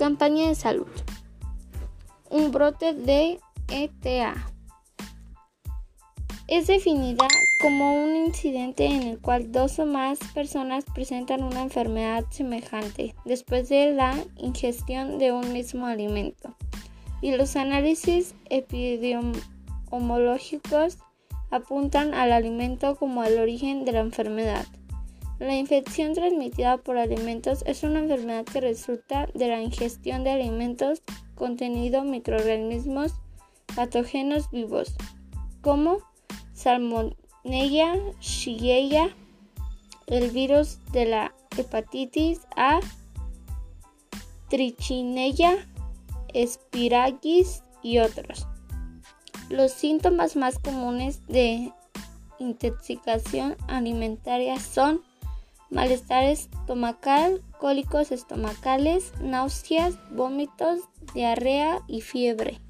Campaña de salud. Un brote de ETA es definida como un incidente en el cual dos o más personas presentan una enfermedad semejante después de la ingestión de un mismo alimento. Y los análisis epidemiológicos apuntan al alimento como al origen de la enfermedad. La infección transmitida por alimentos es una enfermedad que resulta de la ingestión de alimentos conteniendo microorganismos patógenos vivos, como Salmonella, Shigella, el virus de la hepatitis A, Trichinella, Spiragis y otros. Los síntomas más comunes de intoxicación alimentaria son malestar estomacal, cólicos estomacales, náuseas, vómitos, diarrea y fiebre.